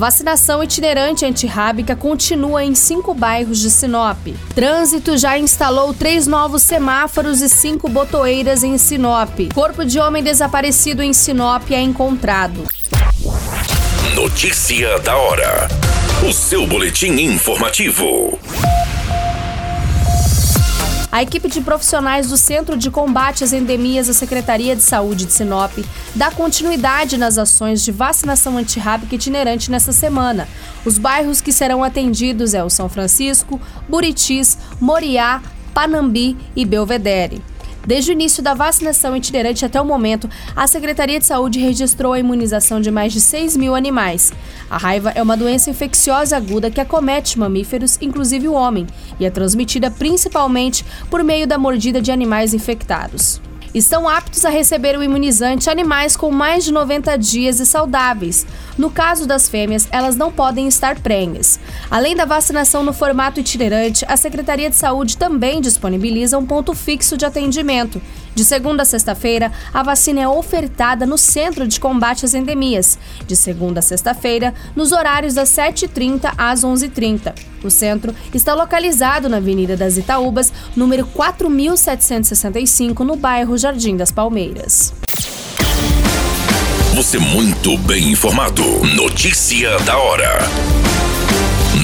Vacinação itinerante antirrábica continua em cinco bairros de Sinop. Trânsito já instalou três novos semáforos e cinco botoeiras em Sinop. Corpo de homem desaparecido em Sinop é encontrado. Notícia da hora. O seu boletim informativo. A equipe de profissionais do Centro de Combate às Endemias da Secretaria de Saúde de Sinop dá continuidade nas ações de vacinação antirrábica itinerante nesta semana. Os bairros que serão atendidos é o São Francisco, Buritis, Moriá, Panambi e Belvedere. Desde o início da vacinação itinerante até o momento, a Secretaria de Saúde registrou a imunização de mais de 6 mil animais. A raiva é uma doença infecciosa aguda que acomete mamíferos, inclusive o homem, e é transmitida principalmente por meio da mordida de animais infectados estão aptos a receber o imunizante animais com mais de 90 dias e saudáveis. No caso das fêmeas, elas não podem estar prenhas. Além da vacinação no formato itinerante, a Secretaria de Saúde também disponibiliza um ponto fixo de atendimento. De segunda a sexta-feira, a vacina é ofertada no Centro de Combate às Endemias. De segunda a sexta-feira, nos horários das 7h30 às 11h30. O centro está localizado na Avenida das Itaúbas, número 4765, no bairro Jardim das Palmeiras. Você muito bem informado. Notícia da hora.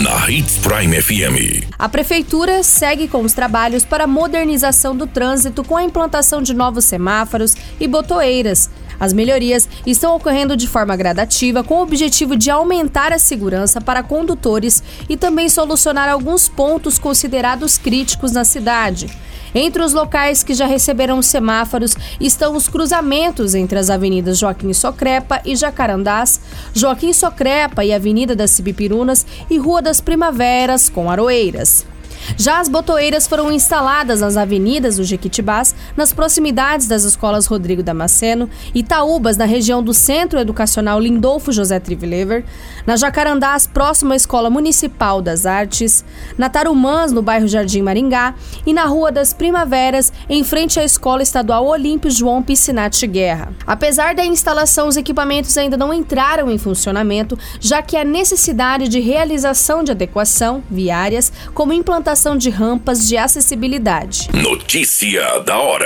Na Hits Prime FM. A Prefeitura segue com os trabalhos para a modernização do trânsito com a implantação de novos semáforos e botoeiras. As melhorias estão ocorrendo de forma gradativa com o objetivo de aumentar a segurança para condutores e também solucionar alguns pontos considerados críticos na cidade. Entre os locais que já receberam semáforos estão os cruzamentos entre as avenidas Joaquim Socrepa e Jacarandás, Joaquim Socrepa e Avenida das Cibipirunas e Rua das Primaveras com Aroeiras. Já as botoeiras foram instaladas nas avenidas do Jequitibás, nas proximidades das escolas Rodrigo Damasceno, Itaúbas, na região do Centro Educacional Lindolfo José Trivlever, na Jacarandás, próximo à Escola Municipal das Artes, na Tarumãs, no bairro Jardim Maringá, e na Rua das Primaveras, em frente à Escola Estadual Olímpio João Piscinati Guerra. Apesar da instalação, os equipamentos ainda não entraram em funcionamento, já que a necessidade de realização de adequação viárias, como implantação de rampas de acessibilidade. Notícia da hora.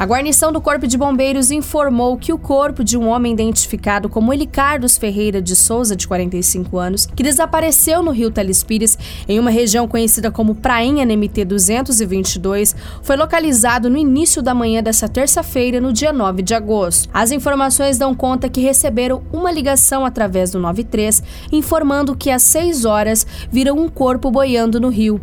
A guarnição do Corpo de Bombeiros informou que o corpo de um homem identificado como Elicardos Ferreira de Souza, de 45 anos, que desapareceu no rio Telespires, em uma região conhecida como Prainha NMT 222, foi localizado no início da manhã dessa terça-feira, no dia 9 de agosto. As informações dão conta que receberam uma ligação através do 93, informando que às 6 horas viram um corpo boiando no rio.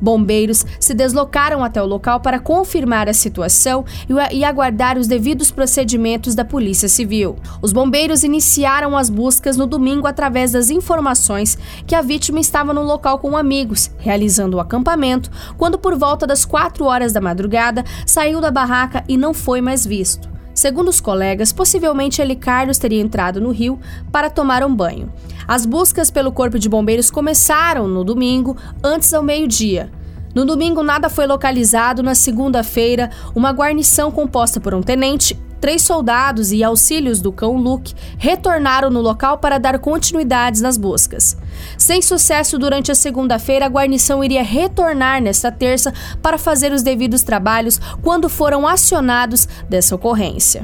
Bombeiros se deslocaram até o local para confirmar a situação e aguardar os devidos procedimentos da Polícia Civil. Os bombeiros iniciaram as buscas no domingo através das informações que a vítima estava no local com amigos, realizando o acampamento, quando por volta das 4 horas da madrugada saiu da barraca e não foi mais visto. Segundo os colegas, possivelmente ele Carlos teria entrado no rio para tomar um banho. As buscas pelo Corpo de Bombeiros começaram no domingo, antes ao meio-dia. No domingo, nada foi localizado. Na segunda-feira, uma guarnição composta por um tenente três soldados e auxílios do cão Luke retornaram no local para dar continuidades nas buscas. Sem sucesso durante a segunda-feira, a guarnição iria retornar nesta terça para fazer os devidos trabalhos quando foram acionados dessa ocorrência.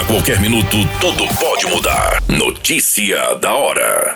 A qualquer minuto, tudo pode mudar. Notícia da hora.